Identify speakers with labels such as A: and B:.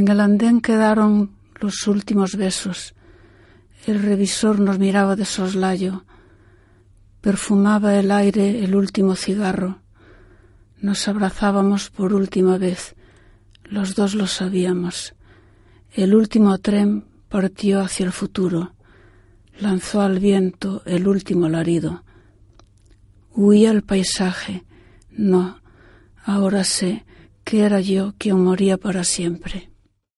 A: En el andén quedaron los últimos besos. El revisor nos miraba de soslayo. Perfumaba el aire el último cigarro. Nos abrazábamos por última vez. Los dos lo sabíamos. El último tren partió hacia el futuro. Lanzó al viento el último alarido. Huía el paisaje. No, ahora sé que era yo quien moría para siempre.